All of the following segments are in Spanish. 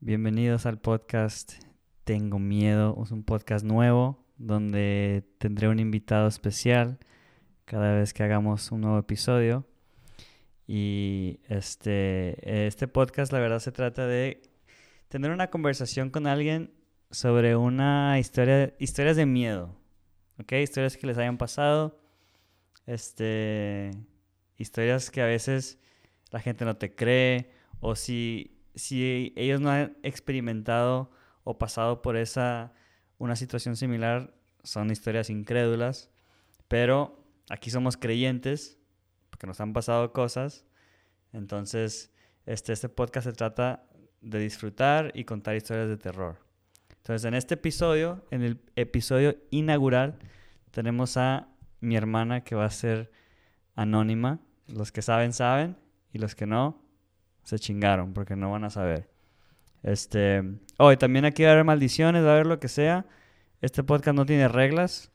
Bienvenidos al podcast Tengo Miedo. Es un podcast nuevo donde tendré un invitado especial cada vez que hagamos un nuevo episodio. Y este, este podcast, la verdad, se trata de tener una conversación con alguien sobre una historia, historias de miedo. ¿Ok? Historias que les hayan pasado. Este, historias que a veces la gente no te cree. O si, si ellos no han experimentado o pasado por esa, una situación similar, son historias incrédulas. Pero aquí somos creyentes, porque nos han pasado cosas. Entonces, este, este podcast se trata de disfrutar y contar historias de terror. Entonces, en este episodio, en el episodio inaugural, tenemos a mi hermana que va a ser anónima. Los que saben, saben. Y los que no, se chingaron porque no van a saber. Este. Oh, también aquí va a haber maldiciones, va a haber lo que sea. Este podcast no tiene reglas.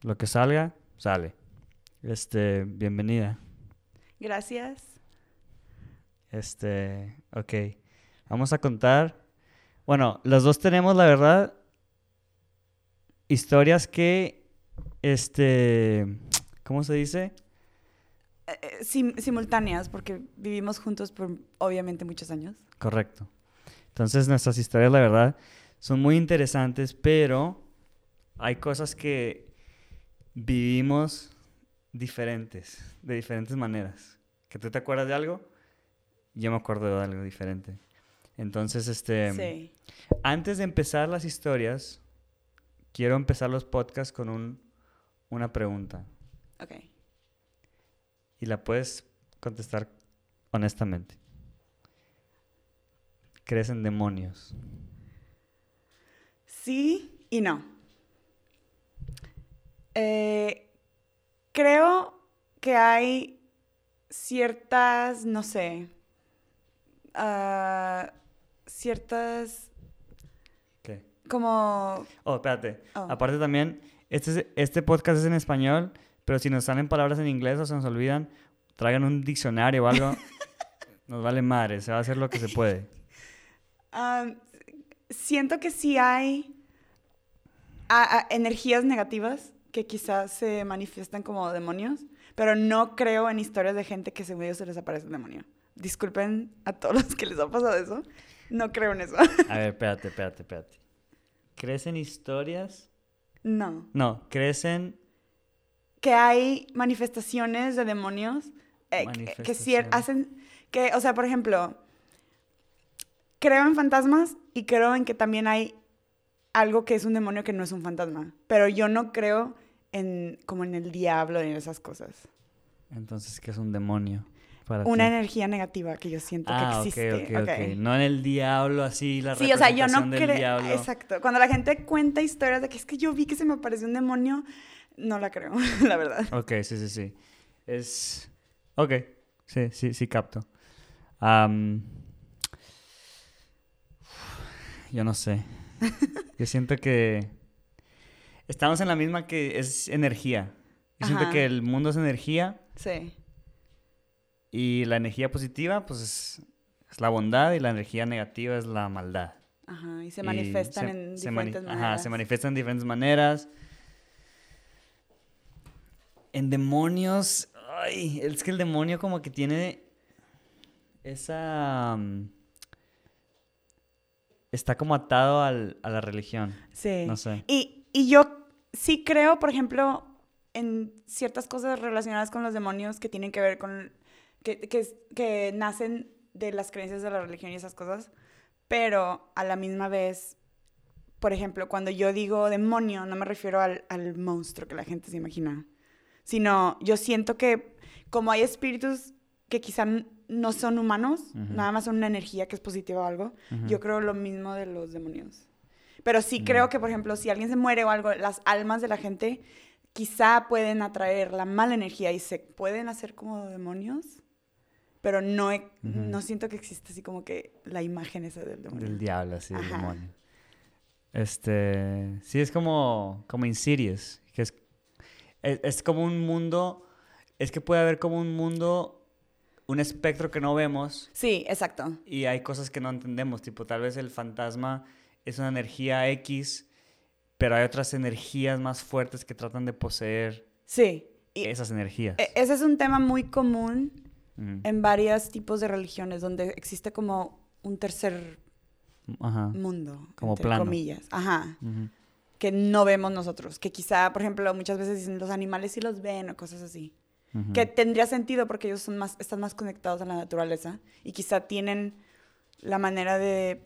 Lo que salga, sale. Este, bienvenida. Gracias. Este, ok. Vamos a contar. Bueno, los dos tenemos, la verdad, historias que, este, ¿cómo se dice? Eh, sim- simultáneas, porque vivimos juntos por obviamente muchos años. Correcto. Entonces nuestras historias, la verdad, son muy interesantes, pero hay cosas que vivimos diferentes, de diferentes maneras. ¿Que tú te acuerdas de algo? Yo me acuerdo de algo diferente. Entonces, este, sí. antes de empezar las historias, quiero empezar los podcasts con un, una pregunta. Ok. Y la puedes contestar honestamente. ¿Crees en demonios? Sí y no. Eh, creo que hay ciertas, no sé, ah, ciertas ¿Qué? como... Oh, espérate. Oh. Aparte también, este, es- este podcast es en español, pero si nos salen palabras en inglés o se nos olvidan, traigan un diccionario o algo. nos vale madre, se va a hacer lo que se puede. siento que sí hay energías negativas que quizás se manifiestan como demonios, pero no creo en historias de gente que según ellos se les aparece un demonio. Disculpen a todos los que les ha pasado eso. No creo en eso. A ver, espérate, espérate, espérate. ¿Crees en historias? No. No, ¿crees en... Que hay manifestaciones de demonios eh, que- que hacen que, o sea, por ejemplo, creo en fantasmas y creo en que también hay algo que es un demonio que no es un fantasma, pero yo no creo en como en el diablo y en esas cosas. Entonces, ¿qué es un demonio? Para Una ti? energía negativa que yo siento Ah, que existe. ok, ok. No en el diablo así, la Sí, o sea, yo no representación del creo. diablo. Exacto. Cuando la gente cuenta historias de que es que yo vi que se me apareció un demonio, no la creo, la verdad. Ok, sí, sí, sí. Es... Ok, sí, sí, sí capto. Am, Yo no sé. Yo siento que estamos en la misma que es energía. Yo siento Ajá. que el mundo es energía Sí. y la energía positiva pues es, es la bondad y la energía negativa es la maldad. Ajá. Y se Y manifiestan se- en se mani- diferentes Ajá, maneras. se manifiestan de diferentes maneras. En demonios, ay, es que el demonio como que tiene esa... mm, está como atado al- a la religión, Sí. no sé. Y, y yo sí creo, por ejemplo, en ciertas cosas relacionadas con los demonios que tienen que ver con... que, que, que nacen de las creencias de la religión y esas cosas, pero a la misma vez, por ejemplo, cuando yo digo demonio, no me refiero al, al monstruo que la gente se imagina, sino yo siento que como hay espíritus que quizá no son humanos, nada más son una energía que es positiva o algo, yo creo lo mismo de los demonios. Pero sí Mm. creo que, por ejemplo, si alguien se muere o algo, las almas de la gente quizá pueden atraer la mala energía y se pueden hacer como demonios, pero no, he- no siento que existe así como que la imagen esa del demonio. Del diablo, así, del demonio. Este, sí, es como, como Insidious, que es, es, es como un mundo, es que puede haber como un mundo un espectro que no vemos Sí, exacto. y hay cosas que no entendemos. Tipo, tal vez el fantasma es una energía X, pero hay otras energías más fuertes que tratan de poseer Sí. Y esas energías. e- ese es un tema muy común Mm. en varios tipos de religiones, donde existe como un tercer Ajá. mundo, Como entre plano. comillas. Ajá. Ujú. Que no vemos nosotros. Que quizá, por ejemplo, muchas veces dicen los animales sí los ven o cosas así. Ujú. Que tendría sentido porque ellos son más, están más conectados a la naturaleza y quizá tienen la manera de,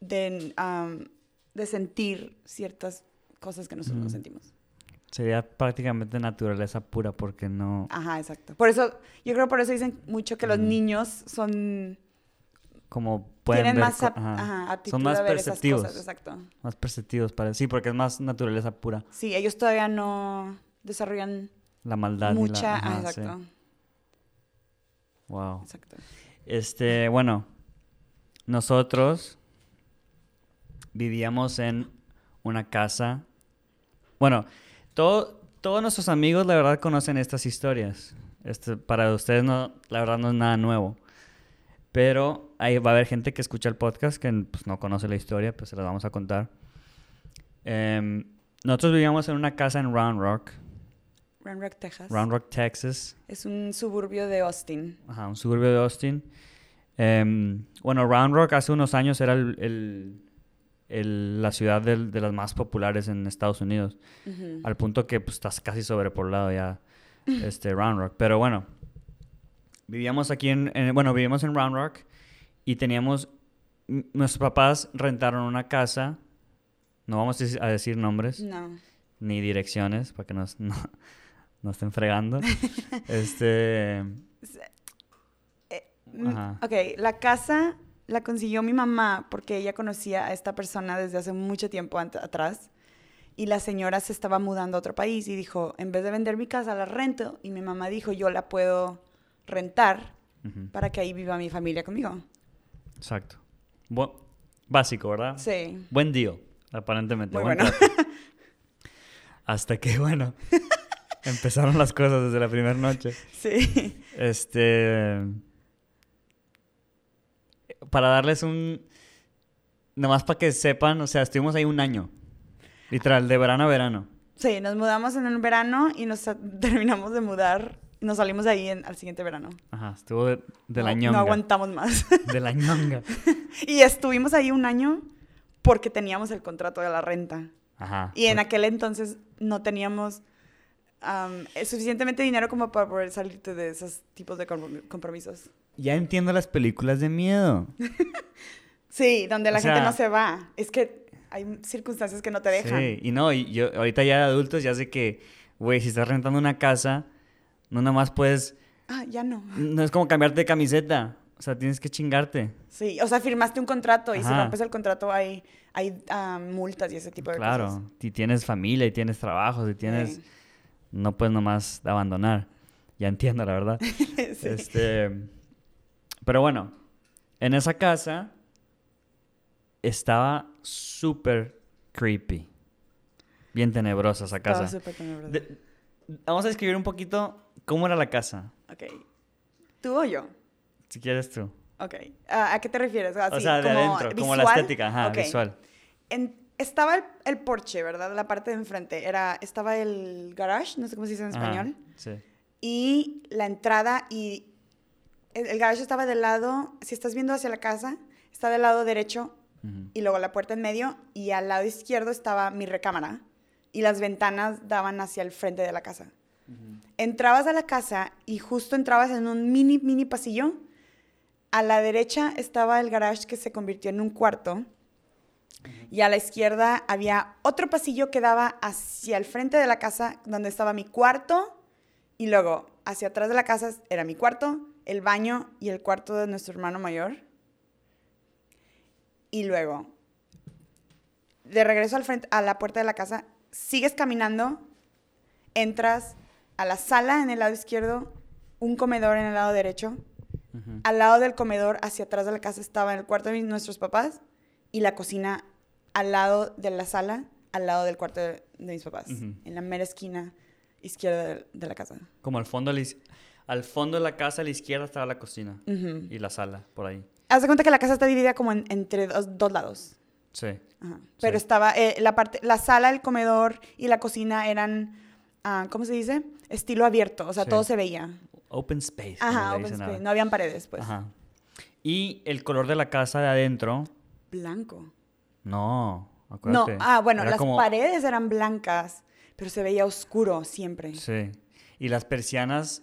de, am, de sentir ciertas cosas que nosotros no Ujú. sentimos. Sería prácticamente naturaleza pura porque no... Ajá, exacto. Por eso, yo creo por eso dicen mucho que los Ujú. niños son... Como pueden tienen ver más co- ap- ajá. ajá, Son más a ver esas perceptivos. cosas, exacto. Más perceptivos para... Sí, porque es más naturaleza pura. Sí, ellos todavía no desarrollan La maldad y la... mucha... ajá, ah, sí. exacto, Wow. exacto. Este, bueno, nosotros vivíamos en una casa. Bueno, todo, todos nuestros amigos, la verdad, conocen estas historias. Este, para ustedes, no, la verdad, no es nada nuevo. Pero ahí va a haber gente que escucha el podcast que pues, no conoce la historia, pues se las vamos a contar. Em, nosotros vivíamos en una casa en Round Rock, Round Rock, Texas. Round Rock, Texas. Es un suburbio de Austin. Ajá, un suburbio de Austin. Em, bueno, Round Rock hace unos años era el- el- el- la ciudad del- de las más populares en Estados Unidos, Ujú. al punto que pues, estás casi sobrepoblado ya, este, Round Rock. Pero bueno, vivíamos aquí en, en- bueno, vivíamos en Round Rock y teníamos, nuestros papás rentaron una casa, no vamos a dec- a decir nombres No. ni direcciones para que nos, no, no estén fregando. este, Mm, Ajá. Ok, la casa la consiguió mi mamá porque ella conocía a esta persona desde hace mucho tiempo atrás. Y la señora se estaba mudando a otro país y dijo, en vez de vender mi casa, la rento. Y mi mamá dijo, yo la puedo rentar para que ahí viva mi familia conmigo. Exacto. Bu- básico, ¿verdad? Sí. Buen deal, aparentemente. Muy buen bueno. Hasta que, bueno, empezaron las cosas desde la primera noche. Sí. Este. Para darles un. Nomás para que sepan, o sea, estuvimos ahí un año. Literal, de verano a verano. Sí, nos mudamos en el verano y nos terminamos de mudar. Nos salimos de ahí en- al siguiente verano. Ajá, estuvo de, de la no, ñonga. No aguantamos más. De la ñonga. y estuvimos ahí un año porque teníamos el contrato de la renta. Ajá. Y en pues, aquel entonces no teníamos am, eh, suficientemente dinero como para poder salirte de esos tipos de comprom- compromisos. Ya entiendo las películas de miedo. Sí, donde la O gente sea- no se va. Es que hay circunstancias que no te dejan. Sí, y no, y yo ahorita ya de adultos ya sé que, güey, si estás rentando una casa, no nada más puedes, Ah, ya no. no es como cambiarte de camiseta, o sea, tienes que chingarte. Sí, o sea, firmaste un contrato y si Ajá. rompes el contrato hay, hay am, multas y ese tipo de Claro, cosas. si tienes familia y tienes trabajo, si tienes, Sí. no puedes nomás abandonar. Ya entiendo, la verdad. Sí. Este, pero bueno, en esa casa estaba súper creepy. Bien tenebrosa esa Estaba casa. súper tenebroso. De- vamos a describir un poquito cómo era la casa, Ok. ¿Tú o yo? si quieres tú. Ok. Ah, ¿A qué te refieres? o Así, sea, de como adentro, como la visual? estética, ajá, Ok. visual. En- estaba el, el porche, ¿verdad? La parte de enfrente. Era, estaba el garage, no sé cómo se dice en Ajá, español. Sí. Y la entrada y... El, el garage estaba del lado... Si estás viendo hacia la casa, está del lado derecho Ujú. y luego la puerta en medio. Y al lado izquierdo estaba mi recámara. Y las ventanas daban hacia el frente de la casa. Entrabas a la casa y justo entrabas en un mini, mini pasillo. A la derecha estaba el garage que se convirtió en un cuarto. Y a la izquierda había otro pasillo que daba hacia el frente de la casa, donde estaba mi cuarto. Y luego, hacia atrás de la casa era mi cuarto, el baño y el cuarto de nuestro hermano mayor. Y luego, de regreso al frente, a la puerta de la casa, sigues caminando, entras a la sala en el lado izquierdo, un comedor en el lado derecho. Ujú. Al lado del comedor, hacia atrás de la casa, estaba el cuarto de nuestros papás y la cocina al lado de la sala, al lado del cuarto de, de mis papás, Ujú. en la mera esquina izquierda de, de la casa. Como al fondo, hice- Al fondo de la casa, a la izquierda, estaba la cocina Ujú. y la sala, por ahí. Haz de cuenta que la casa está dividida como en- entre dos, dos lados. Sí. Ajá. Pero Sí. estaba, eh, la parte, la sala, el comedor y la cocina eran, ah, ¿cómo se dice? Estilo abierto, o sea, Sí. todo se veía. Open space. Ajá, open space, no habían paredes, pues. Ajá. Y el color de la casa de adentro, Blanco. no, No, acuérdate. ah, bueno, Era las como- paredes eran blancas, pero se veía oscuro siempre. Sí. Y las persianas,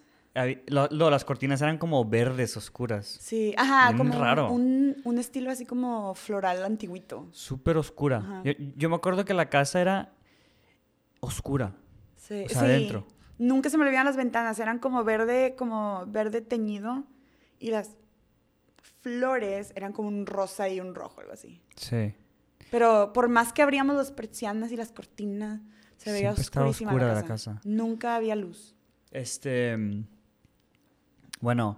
lo- lo- las cortinas eran como verdes oscuras. Sí, ajá, Bien como un- raro. Un, un estilo así como floral antiguito. Súper oscura. Yo me acuerdo que la casa era oscura. Sí, O sea, sí. adentro. Nunca se me olvidan las ventanas, eran como verde, como verde teñido y las flores eran como un rosa y un rojo, algo así. Sí. Pero por más que abríamos las persianas y las cortinas, se veía oscurísima oscura la la casa. casa. Nunca había luz. Este. Bueno.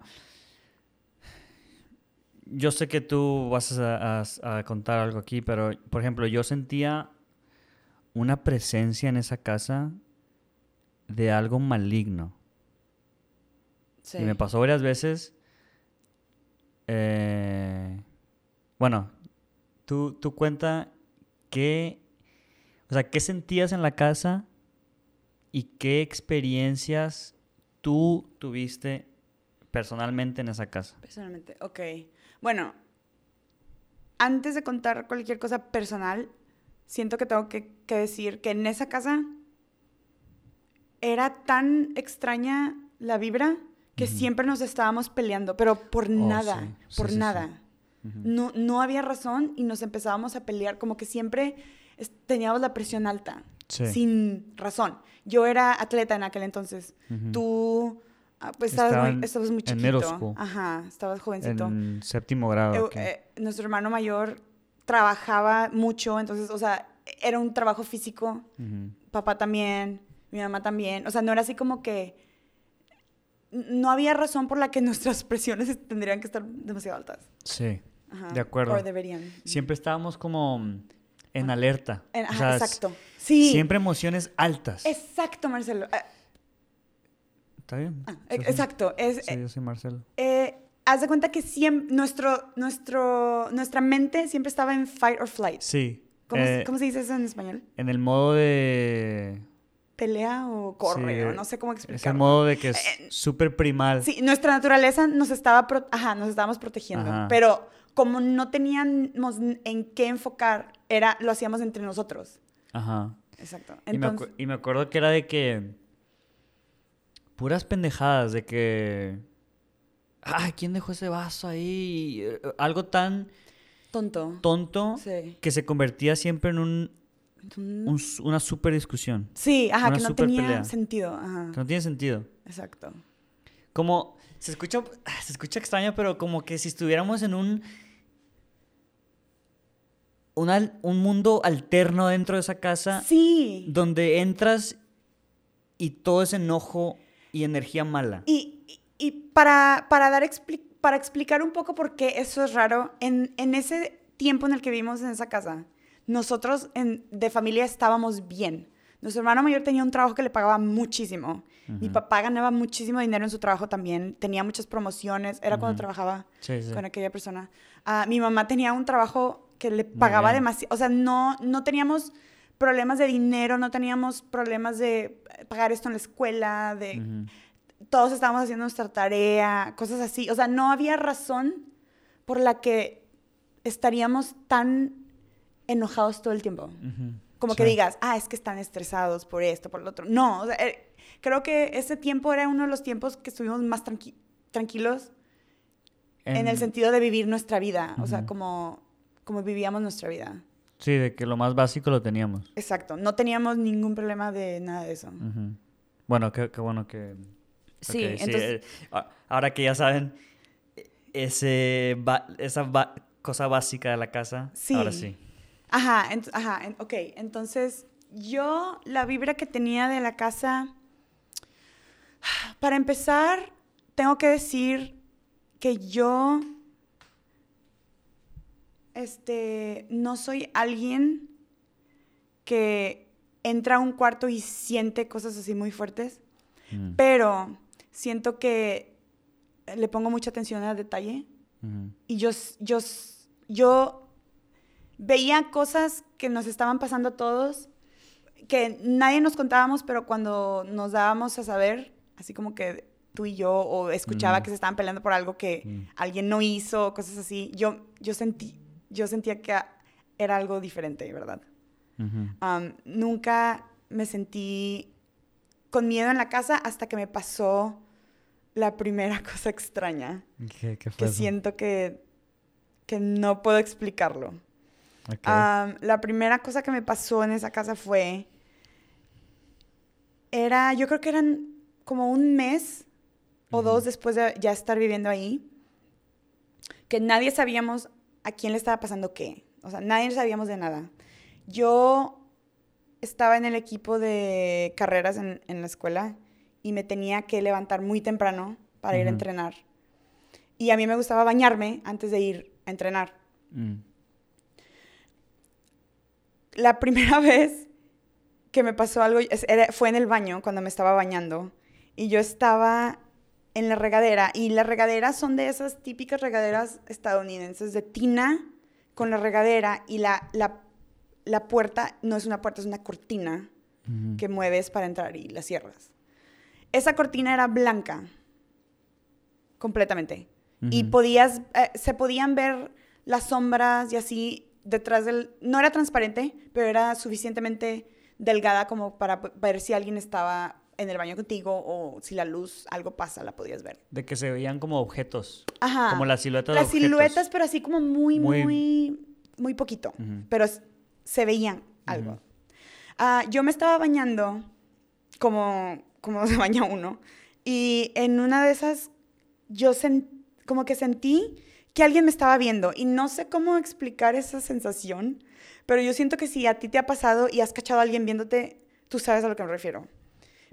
Yo sé que tú vas a, a- a contar algo aquí, pero por ejemplo, yo sentía una presencia en esa casa de algo maligno. Sí. Y me pasó varias veces. eh, bueno, tú, tú cuenta qué, o sea, qué sentías en la casa y qué experiencias tú tuviste personalmente en esa casa. Personalmente, ok. Bueno, antes de contar cualquier cosa personal, siento que tengo que, que decir que en esa casa era tan extraña la vibra que siempre nos estábamos peleando, pero por Oh, nada, sí. Por sí, nada. No, no había razón y nos empezábamos a pelear, como que siempre teníamos la presión alta, sin razón. Yo era atleta en aquel entonces. Ujú. Tú ah, pues estabas, Estaba muy, en- estabas muy en chiquito. school. Ajá, estabas jovencito. En séptimo grado. Eh, ok. eh, nuestro hermano mayor trabajaba mucho, entonces, o sea, era un trabajo físico. Papá también, mi mamá también. O sea, no era así como que... No había razón por la que nuestras presiones tendrían que estar demasiado altas. Sí. Ajá, De acuerdo. O deberían. Siempre estábamos como en alerta. En- O ajá, sea, exacto. Sí. Siempre emociones altas. Exacto, Marcelo. Ah, ¿Está bien? ah, exacto. Es, Sí, yo soy Marcelo. eh, haz de cuenta que siempre, nuestro, nuestro, nuestra mente siempre estaba en fight or flight. Sí. ¿Cómo, eh, cómo se dice eso en español? En el modo de... ¿Pelea o corre? Sí, o no sé cómo Es el explicarlo. modo de que es Eh, súper primal. Sí, nuestra naturaleza nos estaba, pro- ajá, nos estábamos protegiendo. Ajá. Pero como no teníamos en qué enfocar, era, lo hacíamos entre nosotros. Ajá. Exacto. Y me, y acuerdo que era de que... Puras pendejadas de que... Ay, ¿quién dejó ese vaso ahí? Eh, Algo tan tonto. tonto Sí. que se convertía siempre en un. Un s- una super discusión. Sí, ajá, que no tenía pelea. sentido. Ajá, Que no tiene sentido. exacto. Como... Se escucha, se escucha extraño, pero como que si estuviéramos en un... un mundo alterno dentro de esa casa Sí. donde entras y todo es enojo y energía mala. Y, y- y para, para, dar expli- para explicar un poco por qué eso es raro, en, en ese tiempo en el que vivimos en esa casa, nosotros en- de familia estábamos bien. Nuestro hermano mayor tenía un trabajo que le pagaba muchísimo. Mi papá ganaba muchísimo dinero en su trabajo también. Tenía muchas promociones. Era cuando trabajaba Sí, sí. con aquella persona. Ah, mi mamá tenía un trabajo que le pagaba demasiado. O sea, no, no teníamos problemas de dinero, no teníamos problemas de pagar esto en la escuela, de todos estábamos haciendo nuestra tarea, cosas así. O sea, no había razón por la que estaríamos tan enojados todo el tiempo. Ujú. Como que Sí. digas, ah, es que están estresados por esto, por lo otro. No, o sea, eh, creo que ese tiempo era uno de los tiempos que estuvimos más tranqui- tranquilos en, el sentido de vivir nuestra vida. O sea, como, como vivíamos nuestra vida. Sí, de que lo más básico lo teníamos. Exacto. No teníamos ningún problema de nada de eso. Ujú. Bueno, qué, qué bueno que... Sí, ok, entonces... eh, a- ahora que ya saben ese ba- esa ba- cosa básica de la casa, Sí. ahora sí. Ajá, ent- ajá, en- ok. Entonces, yo la vibra que tenía de la casa, para empezar, tengo que decir que yo, este, no soy alguien que entra a un cuarto y siente cosas así muy fuertes, Mm. pero siento que le pongo mucha atención al detalle. Y yo, yo, yo veía cosas que nos estaban pasando a todos, que nadie nos contábamos, pero cuando nos dábamos a saber, así como que tú y yo, o escuchaba Mm. que se estaban peleando por algo que Mm. alguien no hizo, cosas así, yo, yo, sentí, yo sentía que era algo diferente, ¿verdad? Am, nunca me sentí con miedo en la casa hasta que me pasó la primera cosa extraña ¿Qué, qué fue que eso? siento que, que no puedo explicarlo. La primera cosa que me pasó en esa casa fue, era, yo creo que eran como un mes o dos después de ya estar viviendo ahí, que nadie sabíamos a quién le estaba pasando qué. O sea, nadie sabíamos de nada. Yo estaba en el equipo de carreras en, en la escuela y me tenía que levantar muy temprano para ir a entrenar. Y a mí me gustaba bañarme antes de ir a entrenar. Mm. La primera vez que me pasó algo era- fue en el baño, cuando me estaba bañando. Y yo estaba en la regadera. Y las regaderas son de esas típicas regaderas estadounidenses de tina con la regadera. Y la, la, la puerta no es una puerta, es una cortina que mueves para entrar y la cierras. Esa cortina era blanca, completamente. Y podías, eh, se podían ver las sombras y así detrás del... No era transparente, pero era suficientemente delgada como para ver si alguien estaba en el baño contigo o si la luz, algo pasa, la podías ver. De que se veían como objetos. Ajá. Como la silueta de Las objetos. siluetas, pero así como muy, Muy- muy, muy, poquito. Pero se veían algo. Ah, yo me estaba bañando como, como se baña uno. Y en una de esas, yo sen- como que sentí que alguien me estaba viendo. Y no sé cómo explicar esa sensación, pero yo siento que si a ti te ha pasado y has cachado a alguien viéndote, tú sabes a lo que me refiero.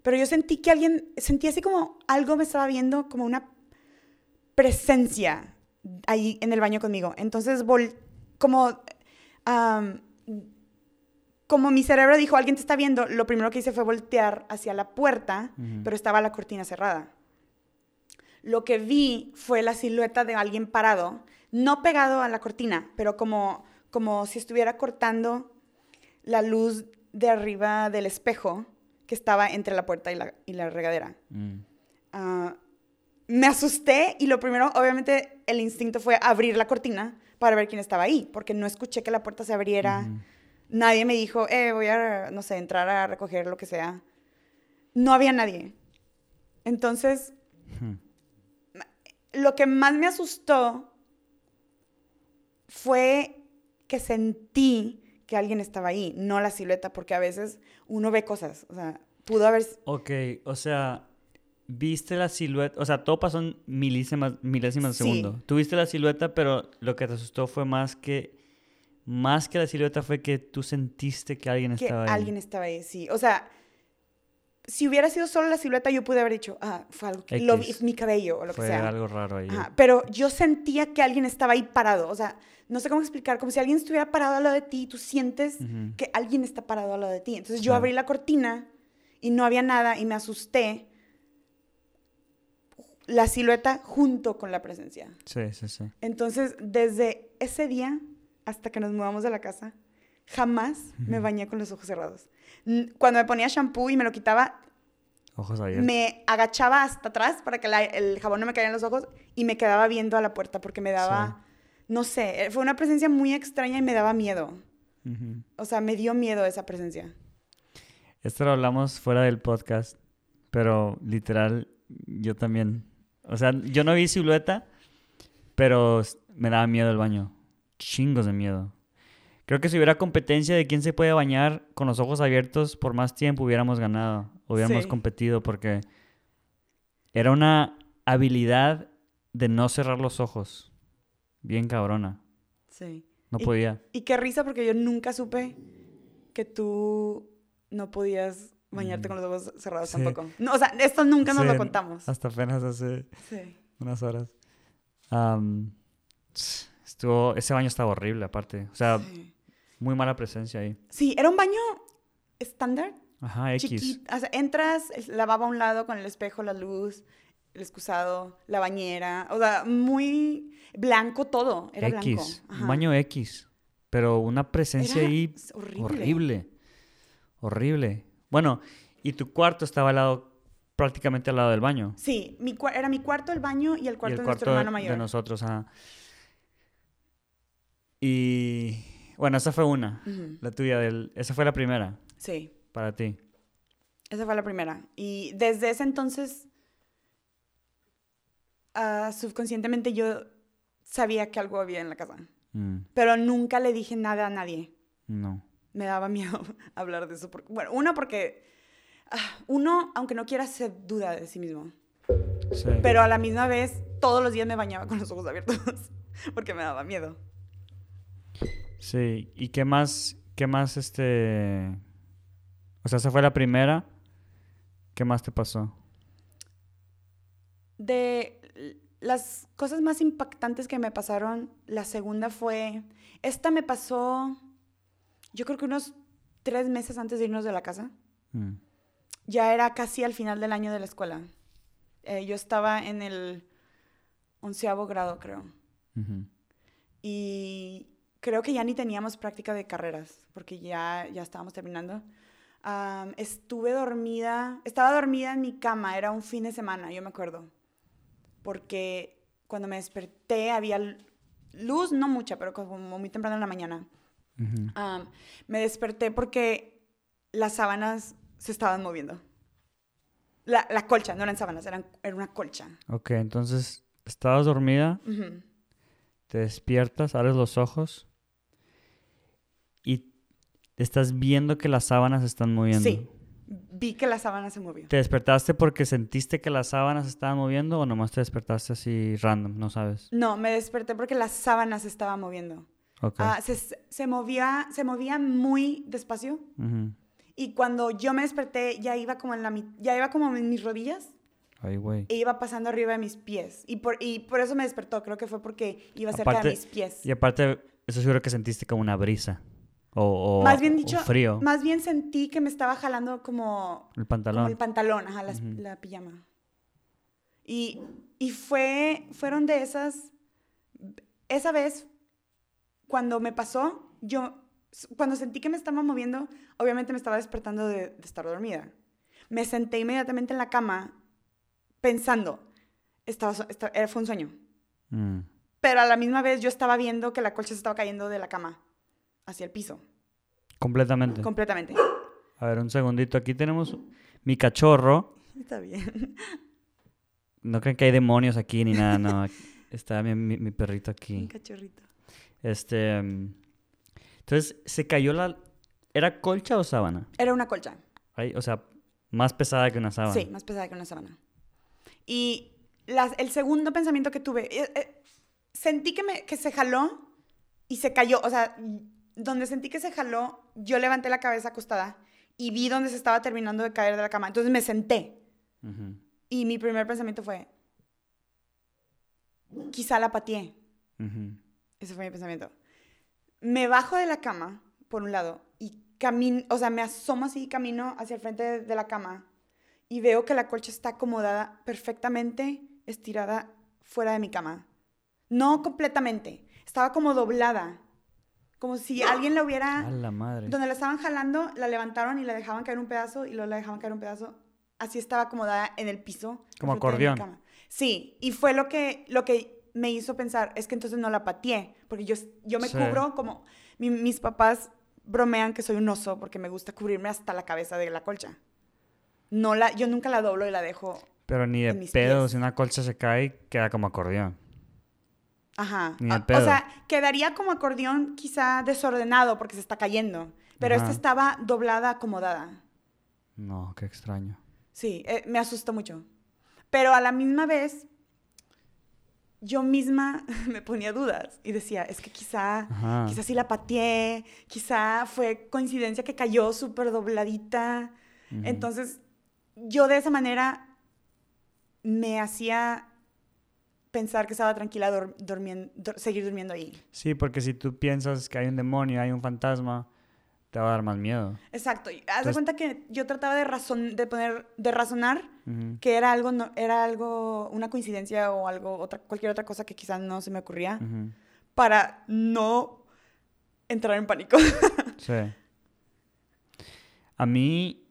Pero yo sentí que alguien, sentí así como algo me estaba viendo, como una presencia ahí en el baño conmigo. Entonces, vol como, como mi cerebro dijo, alguien te está viendo, lo primero que hice fue voltear hacia la puerta, pero estaba la cortina cerrada. Lo que vi fue la silueta de alguien parado, no pegado a la cortina, pero como, como si estuviera cortando la luz de arriba del espejo que estaba entre la puerta y la, y la regadera. Mm. Ah, me asusté y lo primero, obviamente, el instinto fue abrir la cortina para ver quién estaba ahí, porque no escuché que la puerta se abriera. Ujú. Nadie me dijo, eh, voy a, no sé, entrar a recoger lo que sea. No había nadie. Entonces, Ujú. Lo que más me asustó fue que sentí que alguien estaba ahí, no la silueta, porque a veces uno ve cosas. O sea, pudo haber... Ok, o sea, viste la silueta, o sea, todo pasó en milésimas, milésimas de Sí. segundo. Tú viste la silueta, pero lo que te asustó fue más que, más que la silueta fue que tú sentiste que alguien que estaba ahí. alguien estaba ahí, sí. O sea, si hubiera sido solo la silueta, yo pude haber dicho, ah, fue algo que lo mi cabello o lo Fue que sea. algo raro ahí. Ajá, pero yo sentía que alguien estaba ahí parado. O sea, no sé cómo explicar, como si alguien estuviera parado al lado de ti y tú sientes Ujú. que alguien está parado al lado de ti. Entonces yo Claro. abrí la cortina y no había nada y me asusté. La silueta junto con la presencia. Sí, sí, sí. Entonces, desde ese día hasta que nos mudamos de la casa, jamás me bañé con los ojos cerrados. Cuando me ponía shampoo y me lo quitaba, Ojos abiertos. me agachaba hasta atrás para que la- el jabón no me cayera en los ojos y me quedaba viendo a la puerta porque me daba, no sé, eh, fue una presencia muy extraña y me daba miedo. O sea, me dio miedo esa presencia. Esto lo hablamos fuera del podcast, pero literal, yo también. O sea, yo no vi silueta, pero me daba miedo el baño. Chingos de miedo. Creo que si hubiera competencia de quién se puede bañar con los ojos abiertos por más tiempo, hubiéramos ganado. Hubiéramos Sí. competido porque era una habilidad de no cerrar los ojos. Bien cabrona. Sí. No Y- podía. Y qué risa porque yo nunca supe que tú no podías bañarte Mm. con los ojos cerrados Sí. tampoco. No, o sea, esto nunca nos Sí, lo contamos. Hasta apenas hace Sí. unas horas. Am, estuvo, ese baño estaba horrible, aparte. O sea, Sí. Muy mala presencia ahí. Sí, era un baño estándar, Ajá, X. chiquito. O sea, entras, el lavabo a un lado con el espejo, la luz, el excusado, la bañera, o sea, muy blanco todo, era X, blanco. un baño X, pero una presencia Era ahí horrible. horrible, horrible. Bueno, y tu cuarto estaba al lado, prácticamente al lado del baño. Sí, mi era mi cuarto, el baño y el cuarto y el de cuarto nuestro hermano mayor. de nosotros, ajá. Y bueno, esa fue una, Ujú, la tuya, del, esa fue la primera Sí, para ti. esa fue la primera. Y desde ese entonces, ah, subconscientemente yo sabía que algo había en la casa. Mm, Pero nunca le dije nada a nadie. no. Me daba miedo hablar de eso. Porque, bueno, uno porque ah, uno, aunque no quiera, se duda de sí mismo. Sí. Pero a la misma vez, todos los días me bañaba con los ojos abiertos porque me daba miedo. Sí, ¿y qué más, qué más, este... O sea, esa fue la primera. ¿Qué más te pasó? De las cosas más impactantes que me pasaron, la segunda fue, esta me pasó, yo creo que unos tres meses antes de irnos de la casa. Mm, Ya era casi al final del año de la escuela. Eh, yo estaba en el onceavo grado, creo. Y creo que ya ni teníamos práctica de carreras, porque ya, ya estábamos terminando. Am, estuve dormida, estaba dormida en mi cama, era un fin de semana, yo me acuerdo. Porque cuando me desperté había luz, no mucha, pero como muy temprano en la mañana. Ujú. Am, me desperté porque las sábanas se estaban moviendo. La, la colcha, no eran sábanas, eran, era una colcha. Ok, entonces estabas dormida, Ujú. te despiertas, abres los ojos y estás viendo que las sábanas se están moviendo. Sí, vi que la sábana se movió. ¿Te despertaste porque sentiste que las sábanas se estaban moviendo o nomás te despertaste así random? No sabes. No, me desperté porque las sábanas se estaban moviendo. Ok. Ah, se, se movía, se movía muy despacio Ujú. y cuando yo me desperté ya iba como en la ya iba como en mis rodillas Ay, güey. e iba pasando arriba de mis pies y por, y por eso me despertó, creo que fue porque iba cerca Aparte- de mis pies. Y aparte, eso seguro que sentiste como una brisa. O, o- más bien dicho, frío. más bien sentí que me estaba jalando como el Como pantalón. el pantalón, ajá, las- Ujú. la pijama. Y, y fue, fueron de esas, esa vez, cuando me pasó, yo, cuando sentí que me estaba moviendo, obviamente me estaba despertando de, de estar dormida. Me senté inmediatamente en la cama pensando, estaba, so- esta- era- fue un sueño. Mm. Pero a la misma vez yo estaba viendo que la colcha se estaba cayendo de la cama hacia el piso, Completamente. completamente. A ver, un segundito. Aquí tenemos mi cachorro. Está bien. No creen que hay demonios aquí ni nada, no. Está mi, mi- mi perrito aquí. cachorrito. Este. mm, Entonces, se cayó la. ¿Era colcha o sábana? Era una colcha. Ay, o sea, más pesada que una sábana. Sí, más pesada que una sábana. Y las- el segundo pensamiento que tuve, eh, eh, sentí que, me, que se jaló y se cayó. O sea, donde sentí que se jaló, yo levanté la cabeza acostada y vi donde se estaba terminando de caer de la cama. Entonces me senté y mi primer pensamiento fue, quizá la pateé. Ese fue mi pensamiento. Me bajo de la cama, por un lado, y camino, o sea, me asomo así, camino hacia el frente de, de la cama y veo que la colcha está acomodada perfectamente, estirada fuera de mi cama. No completamente, estaba como doblada, como si alguien la A hubiera, la madre. donde la estaban jalando, la levantaron y la dejaban caer un pedazo y luego la dejaban caer un pedazo. Así estaba acomodada en el piso. Como acordeón. Sí, y fue lo que, lo que me hizo pensar, es que entonces no la pateé, porque yo, yo me Sí. cubro como, mi- mis papás bromean que soy un oso porque me gusta cubrirme hasta la cabeza de la colcha. No la, yo nunca la doblo y la dejo, Pero ni de en mis pedo, pies. si una colcha se cae, queda como acordeón. Ajá. Ni Ah, O sea, quedaría como acordeón quizá desordenado porque se está cayendo, pero Ajá. esta estaba doblada, acomodada. No, qué extraño. Sí, eh, me asustó mucho. Pero a la misma vez, yo misma me ponía dudas y decía, es que quizá, Ajá. quizá sí la pateé, quizá fue coincidencia que cayó súper dobladita. Entonces, yo de esa manera me hacía pensar que estaba tranquila dor- durmien- dor- seguir durmiendo ahí. Sí, porque si tú piensas que hay un demonio, hay un fantasma, te va a dar más miedo. Exacto. Haz de cuenta que yo trataba de razón, de poner, de razonar que era algo, no, era algo, una coincidencia o algo, otra, cualquier otra cosa que quizás no se me ocurría para no entrar en pánico. Sí. A mí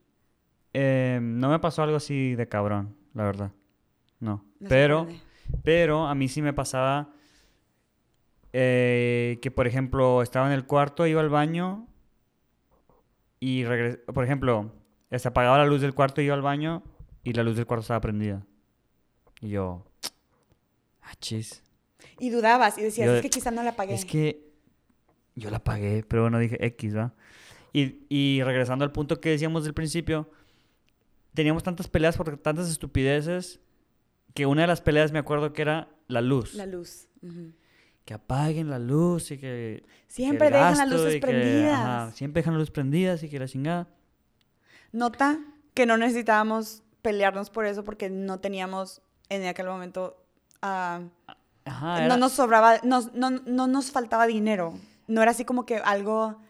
eh, no me pasó algo así de cabrón, la verdad. No. Pero, sorprende. Pero a mí sí me pasaba eh, que, por ejemplo, estaba en el cuarto, iba al baño y regres- Por ejemplo, se apagaba la luz del cuarto, iba al baño y la luz del cuarto estaba prendida. Y yo, ah, chis. Y dudabas y decías, Yo- es que quizás no la pagué. Es que yo la pagué, pero bueno, dije X, ¿va? Y, y regresando al punto que decíamos del principio, teníamos tantas peleas por tantas estupideces que una de las peleas me acuerdo que era la luz. La luz. Que apaguen la luz y que... Siempre dejan las luces que- prendidas. ajá, siempre dejan las luces prendidas y que la chingada. Nota que no necesitábamos pelearnos por eso porque no teníamos en aquel momento... ah, Ajá, no era- nos sobraba, nos- no, no nos faltaba dinero. No era así como que algo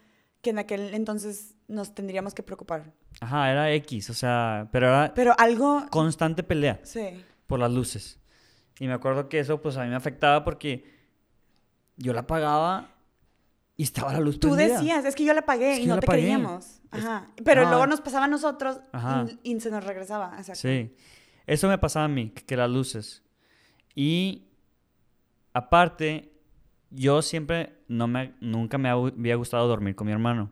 que en aquel entonces nos tendríamos que preocupar. ajá, era X, o sea, pero era Pero algo... constante pelea. Sí. Por las luces. Y me acuerdo que eso pues a mí me afectaba porque yo la pagaba y estaba la luz Tú prendida. decías, es que yo la pagué Es que y no te pagué. creíamos. Ajá. Pero luego nos pasaba a nosotros y, y se nos regresaba. Exacto. Sí. Eso me pasaba a mí, que, que las luces. Y aparte, yo siempre no me, nunca me hab- había gustado dormir con mi hermano.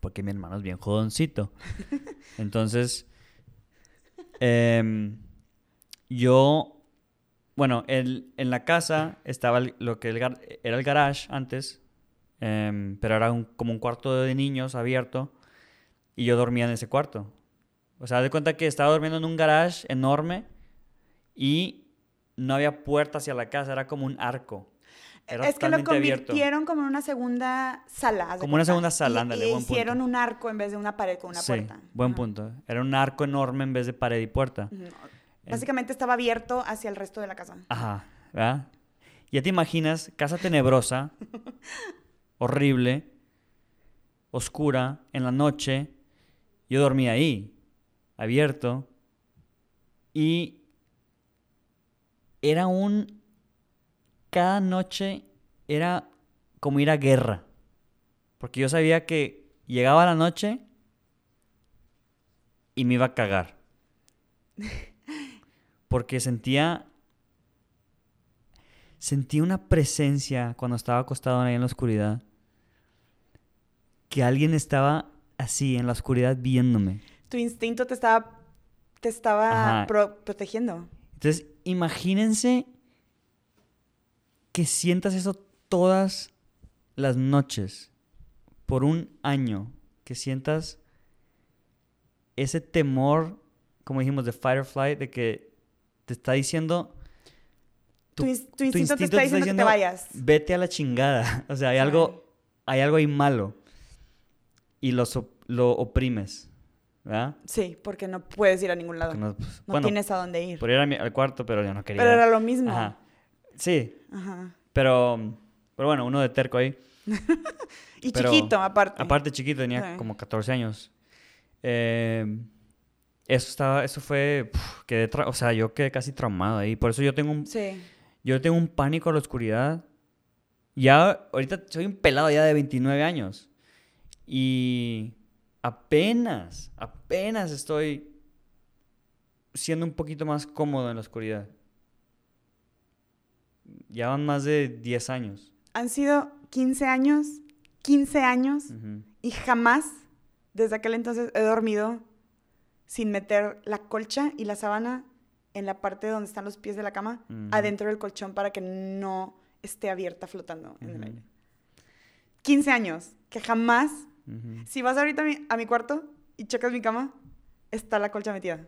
Porque mi hermano es bien jodoncito. Entonces, em, yo, bueno, el- en la casa estaba el- lo que el era el garage antes, em, pero era un- como un cuarto de niños abierto y yo dormía en ese cuarto. O sea, de cuenta que estaba durmiendo en un garage enorme y no había puerta hacia la casa, era como un arco. Era es que lo abierto. convirtieron como en una segunda sala. Como una segunda sala, Y- ándale, y buen punto. hicieron un arco en vez de una pared con una sí, puerta. buen Ajá. punto. Era un arco enorme en vez de pared y puerta. Ujú. Básicamente estaba abierto hacia el resto de la casa. Ajá, ¿verdad? Ya te imaginas, casa tenebrosa, horrible, oscura, en la noche. Yo dormía ahí, abierto. Y era un... Cada noche era como ir a guerra. Porque yo sabía que llegaba la noche y me iba a cagar. Porque sentía sentí una presencia cuando estaba acostado ahí en la oscuridad. Que alguien estaba así en la oscuridad viéndome. Tu instinto te estaba, te estaba pro- protegiendo. Entonces, imagínense que sientas eso todas las noches por un año. Que sientas ese temor, como dijimos, de fight or flight, de que te está diciendo... Tu, ins- tu instinto te está diciendo que te vayas. Vete a la chingada. O sea, hay algo, hay algo ahí malo. Y lo, lo oprimes. ¿Verdad? Sí, porque no puedes ir a ningún lado. No, no, pues, bueno, tienes a dónde ir. por ir a mi- al cuarto, pero yo no quería. Pero era lo mismo. Ajá. Sí, Ajá. pero, pero bueno, uno de terco ahí. Y Pero, chiquito, aparte. Aparte chiquito, tenía Sí. como 14 años. Eh, eso estaba, eso fue, puf, quedé o sea, yo quedé casi traumado ahí. Por eso yo tengo un, Sí. yo tengo un pánico a la oscuridad. Ya, ahorita soy un pelado ya de 29 años. Y apenas, apenas estoy siendo un poquito más cómodo en la oscuridad. Ya van más de 10 años. Han sido 15 años, 15 años, y jamás, desde aquel entonces, he dormido sin meter la colcha y la sábana en la parte donde están los pies de la cama, adentro del colchón para que no esté abierta flotando en el aire. 15 años, que jamás, si vas ahorita a mi, a mi cuarto y checas mi cama, está la colcha metida.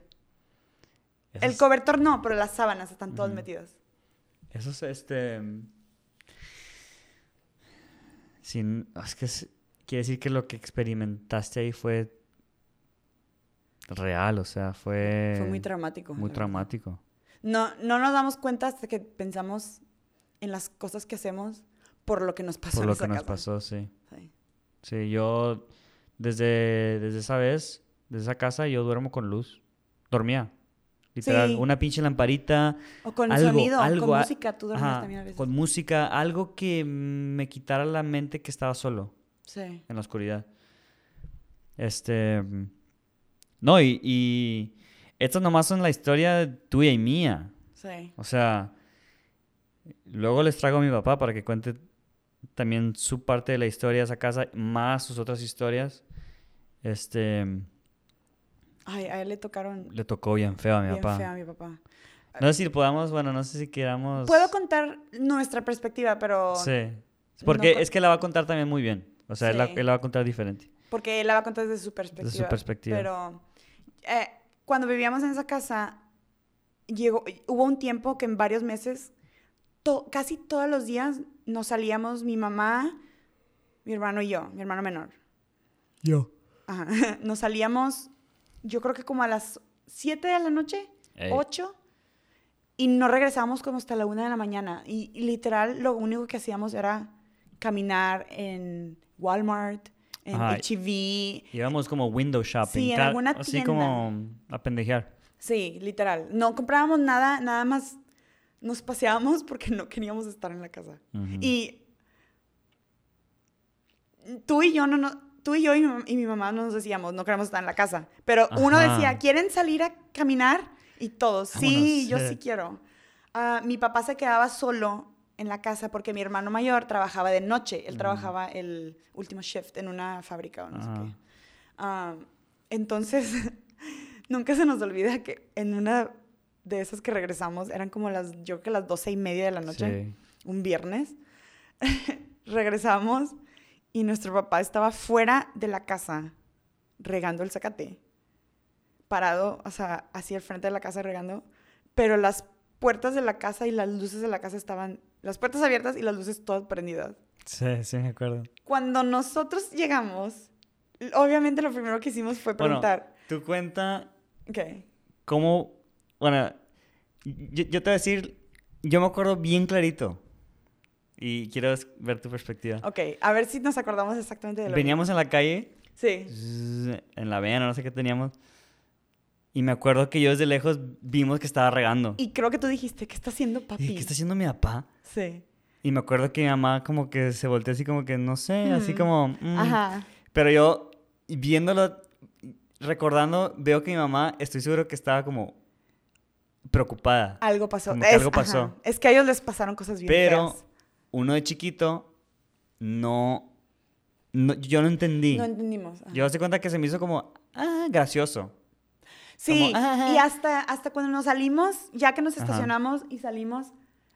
El cobertor no, pero las sábanas están todas metidas. Eso es este. Sin, es que es- quiere decir que lo que experimentaste ahí fue real, o sea, fue. Fue muy traumático. muy traumático. No, no nos damos cuenta hasta que pensamos en las cosas que hacemos por lo que nos pasó Por lo que nos casa. pasó, sí. Sí. Sí, yo desde, desde esa vez, desde esa casa, yo duermo con luz. Dormía. Literal, Sí. una pinche lamparita. O con Algo, sonido, algo, con a- música, tú ajá, también a veces. con música, algo que me quitara la mente que estaba solo Sí. en la oscuridad. Este. No, y, y esto nomás son la historia tuya y mía. Sí. O sea, luego les traigo a mi papá para que cuente también su parte de la historia de esa casa, más sus otras historias. Este, Ay, a él le tocaron le tocó bien feo a mi bien papá. feo a mi papá. No sé si podamos, bueno, no sé si queramos. Puedo contar nuestra perspectiva, pero... Sí. Porque no es que la va a contar también muy bien. O sea, él, la, él la va a contar diferente. Porque él la va a contar desde su perspectiva. perspectiva. Pero eh, cuando vivíamos en esa casa, llegó, hubo un tiempo que en varios meses, to- casi todos los días nos salíamos mi mamá, mi hermano y yo, mi hermano menor. Yo. Ajá. Nos salíamos, yo creo que como a las 7 de la noche, Ey. 8, y no regresábamos como hasta la 1 de la mañana. Y, y literal, lo único que hacíamos era caminar en Walmart, en. H-E-B. Íbamos como window shopping. Sí, en alguna Así tienda. como a pendejear. Sí, literal. No comprábamos nada, nada más nos paseábamos porque no queríamos estar en la casa. Ujú. Y tú y yo no, no tú y yo y mi, y mi mamá nos decíamos, no queremos estar en la casa. Pero uno Ajá. decía, ¿quieren salir a caminar? Y todos, sí, Vámonos, yo sí. sí quiero. Ah, mi papá se quedaba solo en la casa porque mi hermano mayor trabajaba de noche. Él Mm. trabajaba el último shift en una fábrica o no sé qué. Ah, entonces, nunca se nos olvida que en una de esas que regresamos, eran como las, yo creo que las doce y media de la noche, Sí. un viernes, regresamos y nuestro papá estaba fuera de la casa regando el zacate, parado, o sea, así al frente de la casa regando, pero las puertas de la casa y las luces de la casa estaban, las puertas abiertas y las luces todas prendidas. Sí, sí, me acuerdo. Cuando nosotros llegamos, obviamente lo primero que hicimos fue Bueno, preguntar, Tu cuenta ¿qué? cómo, bueno, yo, yo te voy a decir, yo me acuerdo bien clarito y quiero ver tu perspectiva. Ok, a ver si nos acordamos exactamente de lo Veníamos en la calle, Sí. en la avena, no sé qué teníamos, y me acuerdo que yo desde lejos vimos que estaba regando. Y creo que tú dijiste, ¿qué está haciendo papi? ¿qué está haciendo mi papá? Sí. Y me acuerdo que mi mamá como que se volteó así como que, no sé, así como... mm. Ajá. Pero yo, viéndolo, recordando, veo que mi mamá, estoy seguro que estaba como preocupada. Algo pasó. Es- algo pasó. ajá. Es que a ellos les pasaron cosas bien Pero feas. uno de chiquito, no, no- yo no entendí. No entendimos. ajá. Yo se cuenta que se me hizo como, ah, gracioso. Sí, como, y hasta, hasta cuando nos salimos, ya que nos Ajá. estacionamos y salimos,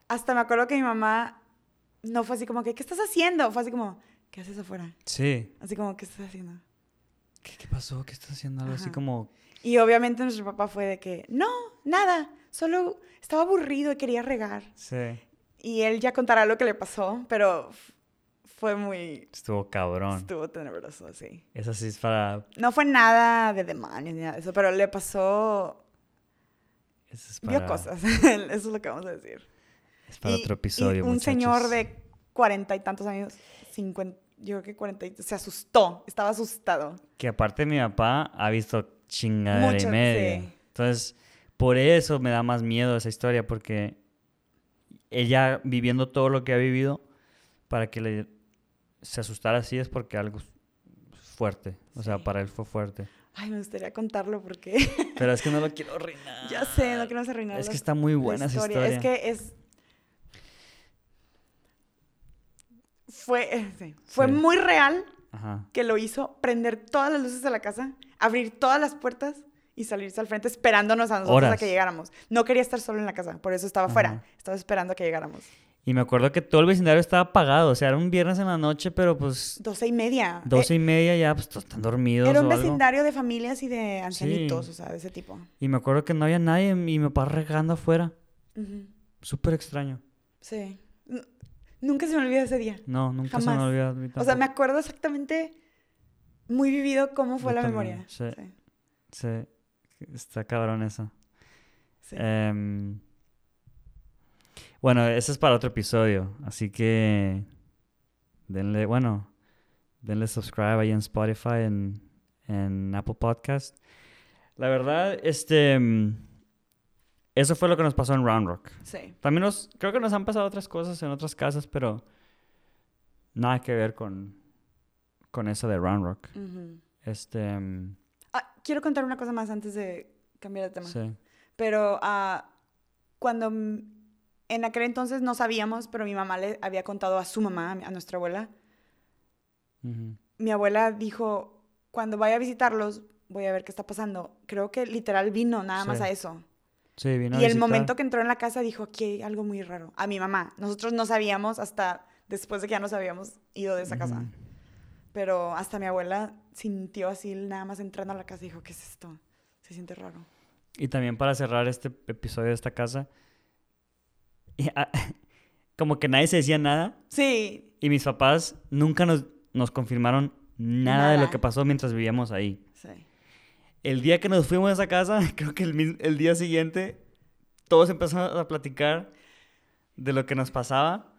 hasta me acuerdo que mi mamá no fue así como que, ¿qué estás haciendo? Fue así como, ¿qué haces afuera? Sí. Así como, ¿qué estás haciendo? ¿Qué, qué pasó? ¿Qué estás haciendo? Algo así como... Y obviamente nuestro papá fue de que, no, nada, solo estaba aburrido y quería regar. Sí. Y él ya contará lo que le pasó, pero fue muy, Estuvo cabrón. estuvo tenebroso, sí. Eso sí es para... No fue nada de demonios ni nada de eso, pero le pasó, Eso es vio para- cosas, eso es lo que vamos a decir. Es para Y- otro y episodio, un señor de cuarenta y tantos años, cincuenta, yo creo que cuarenta y, se asustó, estaba asustado. Que aparte mi papá ha visto chingadera y Mucho, media. sí. Entonces, por eso me da más miedo esa historia, porque ella viviendo todo lo que ha vivido, para que le se asustara así es porque algo fuerte. O sea, Sí. para él fue fuerte. Ay, me gustaría contarlo porque Pero es que no lo quiero arruinar. ya sé, no queremos arruinar Es que está muy buena esa historia. Es que es... Fue, eh, sí, fue Sí. muy real Ajá. que lo hizo prender todas las luces de la casa, abrir todas las puertas y salirse al frente esperándonos a nosotros a que llegáramos. No quería estar solo en la casa, por eso estaba afuera. Estaba esperando a que llegáramos. Y me acuerdo que todo el vecindario estaba apagado. O sea, era un viernes en la noche, pero pues Doce y media. doce Eh, y media ya, pues todos están dormidos. Era un o algo. vecindario de familias y de ancianitos, Sí. o sea, de ese tipo. Y me acuerdo que no había nadie y mi papá regando afuera. Ujú. Súper extraño. Sí. N- Nunca se me olvida ese día. No, nunca se me olvidó. a mí O sea, me acuerdo exactamente muy vivido cómo fue Yo la también, memoria. sí. Sí, Sí, está cabrón eso. sí. Em, bueno, eso es para otro episodio. Así que denle, bueno, denle subscribe ahí en Spotify, en, en Apple Podcast. La verdad, este... mm, Eso fue lo que nos pasó en Round Rock. Sí. También nos... Creo que nos han pasado otras cosas en otras casas, pero... Nada que ver con... Con eso de Round Rock. Este... mm, Ah, quiero contar una cosa más antes de cambiar de tema. Sí. Pero ah, cuando en aquel entonces no sabíamos, pero mi mamá le había contado a su mamá, a nuestra abuela, mi abuela dijo, cuando vaya a visitarlos, voy a ver qué está pasando. Creo que literal vino nada más a eso. Sí, vino a y el momento que entró en la casa dijo, aquí hay algo muy raro. A mi mamá. Nosotros no sabíamos hasta después de que ya nos habíamos ido de esa casa. Pero hasta mi abuela sintió así nada más entrando a la casa y dijo, ¿qué es esto? Se siente raro. Y también para cerrar este episodio de esta casa, y, ah, como que nadie se decía nada Sí, y mis papás nunca nos, nos confirmaron nada, de lo que pasó mientras vivíamos ahí. sí. El día que nos fuimos a esa casa, creo que el, el día siguiente, todos empezaron a platicar de lo que nos pasaba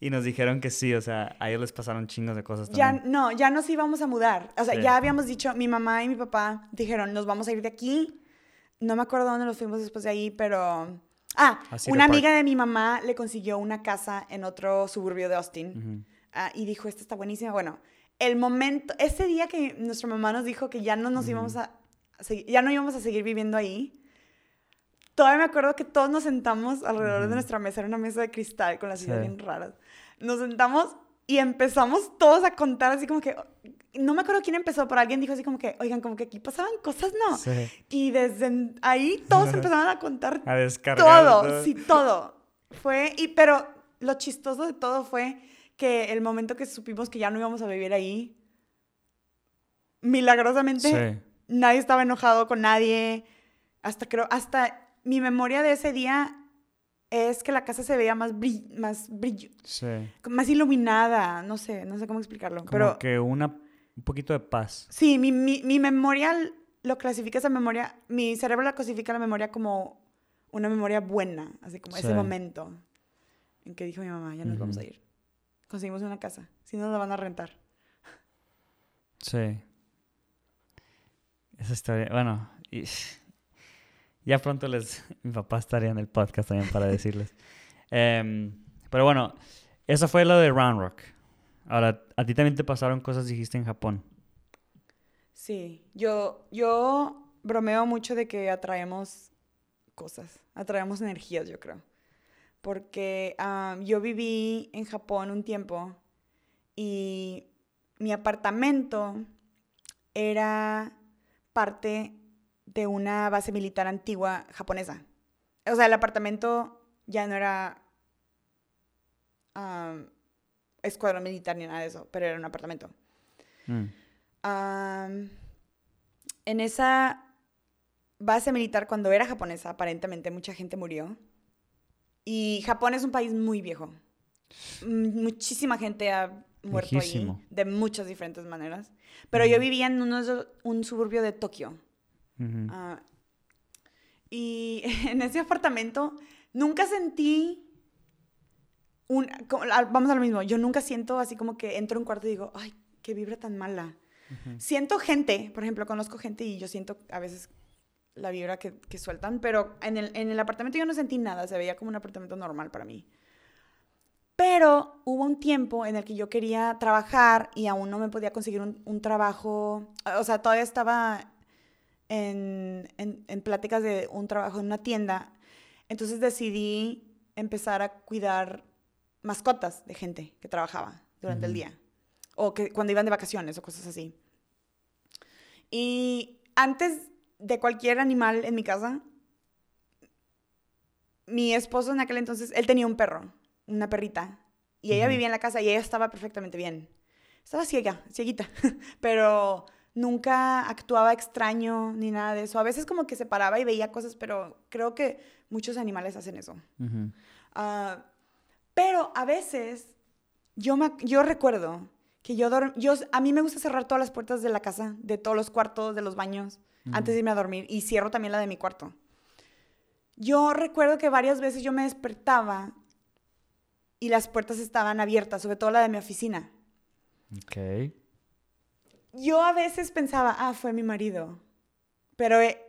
y nos dijeron que sí, o sea, a ellos les pasaron chingos de cosas Ya, también. no, ya nos íbamos a mudar. O sea, Sí. ya habíamos dicho, mi mamá y mi papá dijeron, nos vamos a ir de aquí. No me acuerdo dónde nos fuimos después de ahí, pero... Ah, una Park. amiga de mi mamá le consiguió una casa en otro suburbio de Austin. Ah, y dijo, esta está buenísima. Bueno, el momento, ese día que nuestra mamá nos dijo que ya no nos íbamos a, ya no íbamos a seguir viviendo ahí, todavía me acuerdo que todos nos sentamos alrededor de nuestra mesa, era una mesa de cristal con las sillas Sí. bien raras. Nos sentamos y empezamos todos a contar así como que, no me acuerdo quién empezó, pero alguien dijo así como que, oigan, como que aquí pasaban cosas, ¿no? Sí. Y desde ahí todos empezaron a contar A descargar. todo, sí, todo. Fue, y, pero lo chistoso de todo fue que el momento que supimos que ya no íbamos a vivir ahí, milagrosamente Sí. nadie estaba enojado con nadie. Hasta creo, hasta mi memoria de ese día es que la casa se veía más brill- más brillo, Sí. más iluminada, no sé, no sé cómo explicarlo, Como pero que una, un poquito de paz. sí, mi, mi, mi memoria lo clasifica esa memoria, mi cerebro la clasifica la memoria como una memoria buena, así como ese momento en que dijo mi mamá, ya nos vamos a ir. Conseguimos una casa, si no la van a rentar. Sí. Esa historia, bueno, y- ya pronto les, mi papá estaría en el podcast también para decirles. Em, pero bueno, eso fue lo de Round Rock. Ahora, a ti también te pasaron cosas, dijiste, en Japón. Sí, yo, yo bromeo mucho de que atraemos cosas, atraemos energías, yo creo. Porque yo viví en Japón un tiempo y mi apartamento era parte de una base militar antigua japonesa. O sea, el apartamento ya no era escuadrón militar ni nada de eso, pero era un apartamento. Mm, Am, en esa base militar, cuando era japonesa, aparentemente mucha gente murió. Y Japón es un país muy viejo. Muchísima gente ha muerto Viejísimo. ahí de muchas diferentes maneras. Pero yo vivía en uno de- un suburbio de Tokio. ujú. Ah, y en ese apartamento nunca sentí un... Vamos a lo mismo, yo nunca siento así como que entro a un cuarto y digo, ay, qué vibra tan mala. Ujú. Siento gente, por ejemplo, conozco gente y yo siento a veces la vibra que, que sueltan, pero en el, en el apartamento yo no sentí nada, se veía como un apartamento normal para mí. Pero hubo un tiempo en el que yo quería trabajar y aún no me podía conseguir un, un trabajo, o sea, todavía estaba en, en, en pláticas de un trabajo en una tienda, entonces decidí empezar a cuidar mascotas de gente que trabajaba durante el día o que cuando iban de vacaciones o cosas así. Y antes de cualquier animal en mi casa, mi esposo en aquel entonces, él tenía un perro, una perrita, y ella vivía en la casa y ella estaba perfectamente bien. Estaba ciega, cieguita, pero nunca actuaba extraño ni nada de eso. A veces como que se paraba y veía cosas, pero creo que muchos animales hacen eso. Pero a veces yo, me, yo recuerdo que yo, dorm- yo a mí me gusta cerrar todas las puertas de la casa, de todos los cuartos, de los baños, antes de irme a dormir y cierro también la de mi cuarto. Yo recuerdo que varias veces yo me despertaba y las puertas estaban abiertas, sobre todo la de mi oficina. Ok. yo a veces pensaba, ah, fue mi marido. Pero eh,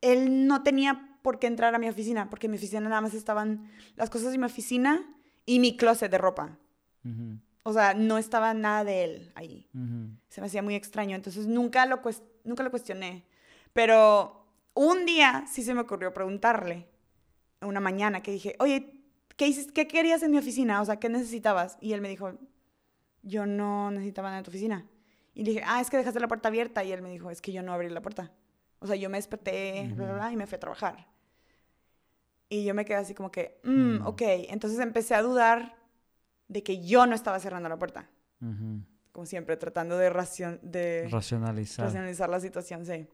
él no tenía por qué entrar a mi oficina, porque en mi oficina nada más estaban las cosas de mi oficina y mi closet de ropa. O sea, no estaba nada de él ahí. Se me hacía muy extraño, entonces nunca lo, nunca lo cuestioné. Pero un día sí se me ocurrió preguntarle, una mañana, que dije, oye, ¿qué, ¿qué querías en mi oficina? O sea, ¿qué necesitabas? Y él me dijo, yo no necesitaba nada en tu oficina. Y dije, ah, es que dejaste la puerta abierta. Y él me dijo, es que yo no abrí la puerta. O sea, yo me desperté, bla, bla, y me fui a trabajar. Y yo me quedé así como que, mm, mm. ok. Entonces empecé a dudar de que yo no estaba cerrando la puerta. Como siempre, tratando de, de racionalizar. racionalizar la situación, sí.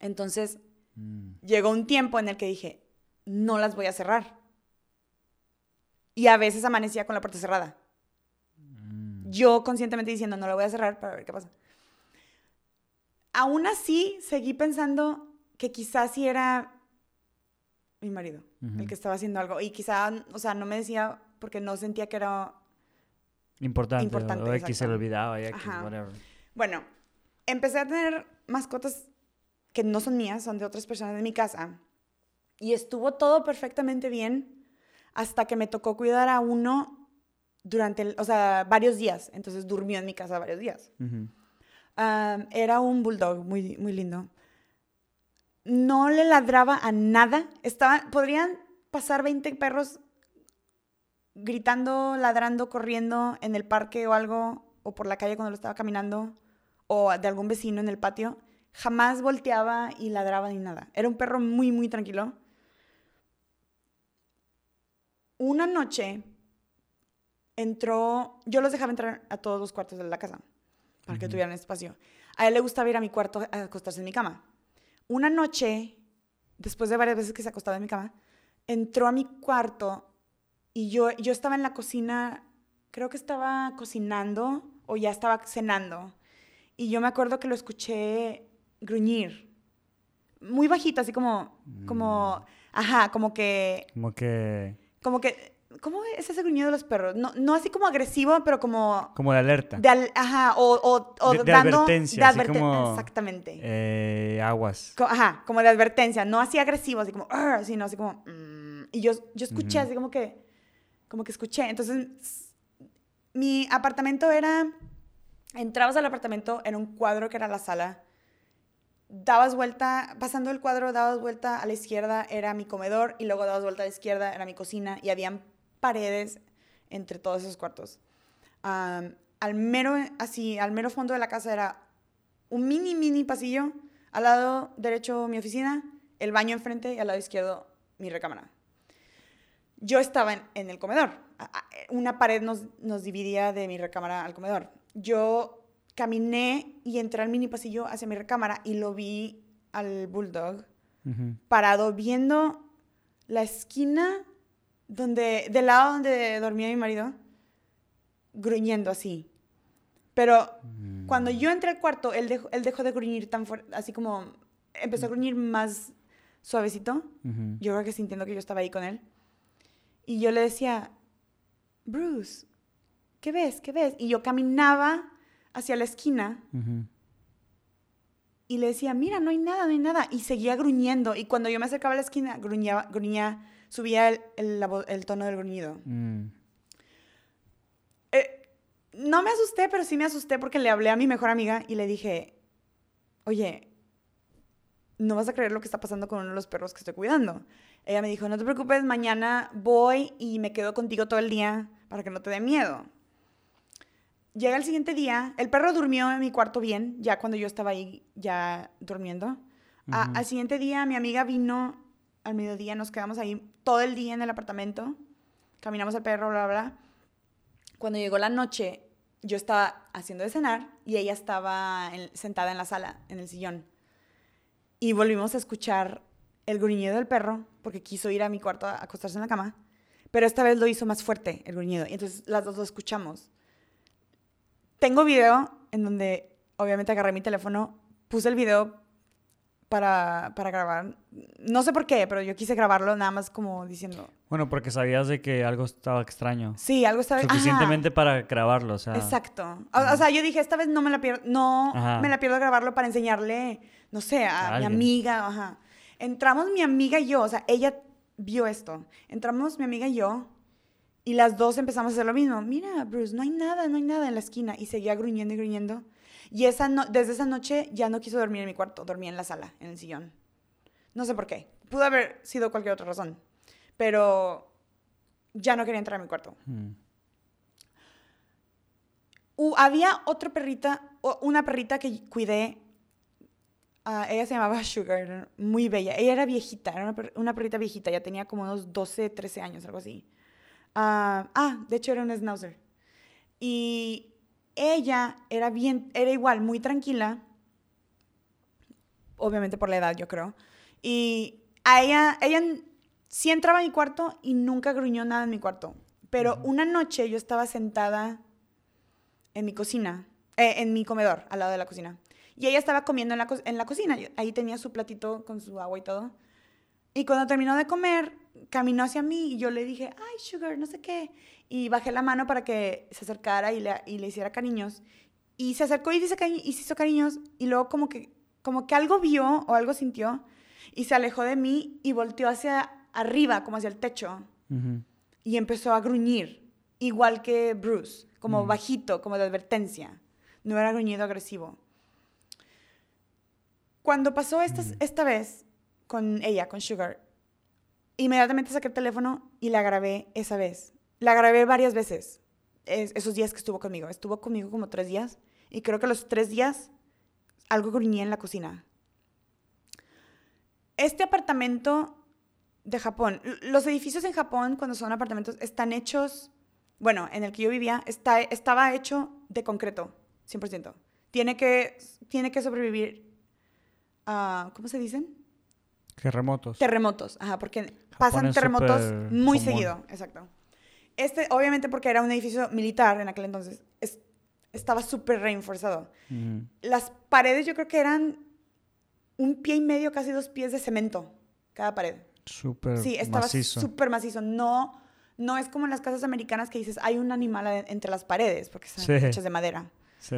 Entonces, mm. llegó un tiempo en el que dije, no las voy a cerrar. Y a veces amanecía con la puerta cerrada yo conscientemente diciendo, no lo voy a cerrar para ver qué pasa. Aún así, seguí pensando que quizás sí era mi marido el que estaba haciendo algo. Y quizá, o sea, no me decía porque no sentía que era importante. importante o X se le olvidaba, whatever. Bueno, empecé a tener mascotas que no son mías, son de otras personas de mi casa. Y estuvo todo perfectamente bien hasta que me tocó cuidar a uno durante, o sea, varios días. Entonces durmió en mi casa varios días. Era un bulldog muy, muy lindo. No le ladraba a nada. Estaba, podrían pasar 20 perros gritando, ladrando, corriendo en el parque o algo, o por la calle cuando lo estaba caminando, o de algún vecino en el patio. Jamás volteaba y ladraba ni nada. Era un perro muy, muy tranquilo. Una noche entró, yo los dejaba entrar a todos los cuartos de la casa para que tuvieran espacio. A él le gustaba ir a mi cuarto a acostarse en mi cama. Una noche, después de varias veces que se acostaba en mi cama, entró a mi cuarto y yo, yo estaba en la cocina, creo que estaba cocinando o ya estaba cenando. Y yo me acuerdo que lo escuché gruñir. Muy bajito, así como, como, mm. ajá, como que... Como que... Como que ¿Cómo es ese gruñido de los perros? No, no así como agresivo, pero como... Como de alerta. De ajá, o, o, o de, advertencia. De advertencia, exactamente. Eh, aguas. ajá, como de advertencia. No así agresivo, así como... sino así como... Mm", y yo, yo escuché así como que... Como que escuché. Entonces, mi apartamento era... Entrabas al apartamento en un cuadro que era la sala. Dabas vuelta, pasando el cuadro, dabas vuelta a la izquierda, era mi comedor, y luego dabas vuelta a la izquierda, era mi cocina, y habían paredes entre todos esos cuartos. al mero, así, al mero fondo de la casa era un mini, mini pasillo. Al lado derecho mi oficina, el baño enfrente y al lado izquierdo mi recámara. Yo estaba en, el comedor. Una pared nos, nos, dividía de mi recámara al comedor. Yo caminé y entré al mini pasillo hacia mi recámara y lo vi al bulldog parado viendo la esquina donde, del lado donde dormía mi marido, gruñendo así. Pero cuando yo entré al cuarto, él dejó, él dejó de gruñir tan fuerte, así como empezó a gruñir más suavecito. Yo creo que sintiendo que yo estaba ahí con él. Y yo le decía, Bruce, ¿qué ves? ¿Qué ves? Y yo caminaba hacia la esquina y le decía, mira, no hay nada, no hay nada. Y seguía gruñendo. Y cuando yo me acercaba a la esquina, gruñaba, gruñía subía el, el, tono del gruñido. Mm. Eh, no me asusté, pero sí me asusté porque le hablé a mi mejor amiga y le dije, oye, no vas a creer lo que está pasando con uno de los perros que estoy cuidando. Ella me dijo, no te preocupes, mañana voy y me quedo contigo todo el día para que no te dé miedo. Llega el siguiente día, el perro durmió en mi cuarto bien, ya cuando yo estaba ahí ya durmiendo. al siguiente día mi amiga vino al mediodía, nos quedamos ahí todo el día en el apartamento, caminamos al perro, bla, bla. Cuando llegó la noche, yo estaba haciendo de cenar y ella estaba sentada en la sala, en el sillón. Y volvimos a escuchar el gruñido del perro, porque quiso ir a mi cuarto a acostarse en la cama, pero esta vez lo hizo más fuerte, el gruñido. Y entonces las dos lo escuchamos. Tengo video en donde obviamente agarré mi teléfono, puse el video para, para grabar. No sé por qué, pero yo quise grabarlo nada más como diciendo. Bueno, porque sabías de que algo estaba extraño. Sí, algo estaba... ajá. Suficientemente para grabarlo, o sea. Exacto. O, o sea, yo dije, esta vez no me la pierdo, no Ajá. me la pierdo grabarlo para enseñarle, no sé, a, A mi amiga, ajá. Entramos mi amiga y yo, o sea, ella vio esto. Entramos mi amiga y yo y las dos empezamos a hacer lo mismo. Mira, Bruce, no hay nada, no hay nada en la esquina. Y seguía gruñendo y gruñendo. Y esa no- desde esa noche ya no quiso dormir en mi cuarto, dormía en la sala, en el sillón. No sé por qué. Pudo haber sido cualquier otra razón. Pero ya no quería entrar a mi cuarto. Uh, había otra perrita, una perrita que cuidé. ah, ella se llamaba Sugar, muy bella. Ella era viejita, era una, per- una perrita viejita, ya tenía como unos 12, 13 años, algo así. Ah, ah, de hecho era un schnauzer. Y ella era bien, era igual, muy tranquila. Obviamente por la edad, yo creo. Y a ella, ella sí entraba a mi cuarto y nunca gruñó nada en mi cuarto. Pero una noche yo estaba sentada en mi cocina, eh, en mi comedor, al lado de la cocina. Y ella estaba comiendo en la, en la cocina. Ahí tenía su platito con su agua y todo. Y cuando terminó de comer, caminó hacia mí y yo le dije, ay, Sugar, no sé qué. Y bajé la mano para que se acercara y le, y le hiciera cariños. Y se acercó y, cari- y se hizo cariños. Y luego como que, como que algo vio o algo sintió. Y se alejó de mí y volteó hacia arriba, como hacia el techo y empezó a gruñir, igual que Bruce, como bajito, como de advertencia. No era gruñido agresivo. Cuando pasó esta, esta vez con ella, con Sugar, inmediatamente saqué el teléfono y la grabé esa vez. La grabé varias veces, es- esos días que estuvo conmigo. Estuvo conmigo como tres días y creo que los tres días algo gruñía en la cocina. Este apartamento de Japón, los edificios en Japón cuando son apartamentos están hechos, bueno, en el que yo vivía, estaba hecho de concreto, 100%. Tiene que, tiene que sobrevivir, a, ¿cómo se dicen? Qué remotos. Terremotos, ajá, porque pasan terremotos muy común. seguido, exacto. Este, obviamente porque era un edificio militar en aquel entonces, es- estaba súper reinforzado. Ujú. Las paredes yo creo que eran un pie y medio, casi dos pies de cemento, cada pared. Súper Sí, estaba macizo. súper macizo. No, no es como en las casas americanas que dices, hay un animal entre las paredes, porque están Sí. hechas de madera. Sí.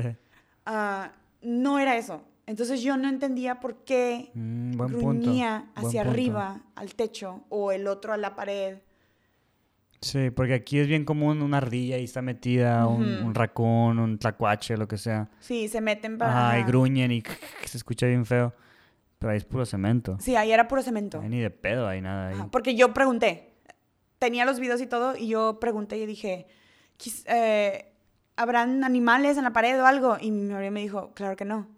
Ah, no era eso. Entonces yo no entendía por qué Mm, punto. gruñía buen hacia punto. arriba al techo o el otro a la pared. Sí, porque aquí es bien común una ardilla y está metida, un, Ujú. un tlacuache, lo que sea. Sí, se meten para... Ajá, y gruñen y se escucha bien feo. Pero ahí es puro cemento. Sí, ahí era puro cemento. Ahí ni de pedo hay nada ahí. Ajá, porque yo pregunté. Tenía los videos y todo y yo pregunté y dije, "Quis- eh, ¿habrán animales en la pared o algo? Y mi marido me dijo, claro que no.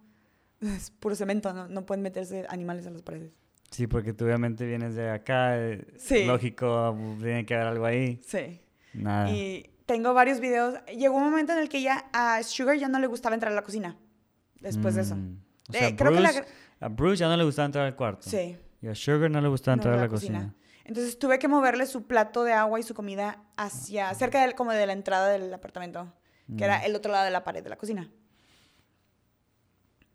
Es puro cemento, no, no pueden meterse animales en las paredes. Sí, porque tú obviamente vienes de acá. eh, Sí. Lógico, tiene que haber algo ahí. Sí. Nada. Y tengo varios videos. Llegó un momento en el que ya a Sugar ya no le gustaba entrar a la cocina. Después de eso. Mm. O sea, Eh, creo que la Bruce- a Bruce ya no le gustaba entrar al cuarto. Sí. Y a Sugar no le gustaba no entrar de a la cocina. Entonces tuve que moverle su plato de agua y su comida hacia, cerca del, como de la entrada del apartamento, que era Mm. el otro lado de la pared de la cocina.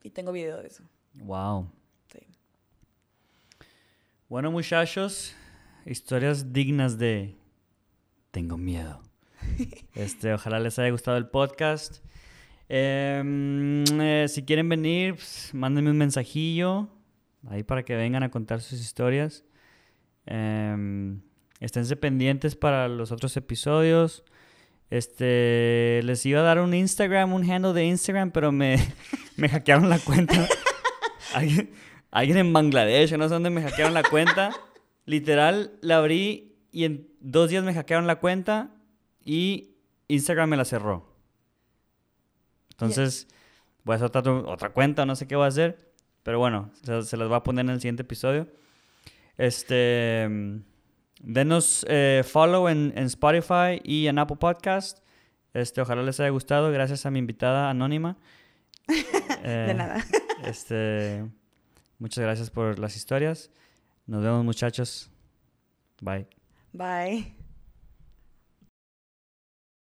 Y tengo video de eso. Wow. Sí. Bueno, muchachos, historias dignas de Tengo miedo. Este, ojalá les haya gustado el podcast. Em, eh, si quieren venir, pues, mándenme un mensajillo ahí para que vengan a contar sus historias. Em, esténse pendientes para los otros episodios. Este, les iba a dar un Instagram, un handle de Instagram, pero me, me hackearon la cuenta. Alguien, alguien en Bangladesh, no sé dónde me hackearon la cuenta. Literal, la abrí y en dos días me hackearon la cuenta y Instagram me la cerró. Entonces, voy a hacer otra, otra cuenta, no sé qué voy a hacer. Pero bueno, se, se las voy a poner en el siguiente episodio. Este, denos eh, follow en, en Spotify y en Apple Podcast. Este, ojalá les haya gustado. Gracias a mi invitada anónima. de Eh, nada. Este, muchas gracias por las historias. Nos vemos muchachos. Bye. Bye.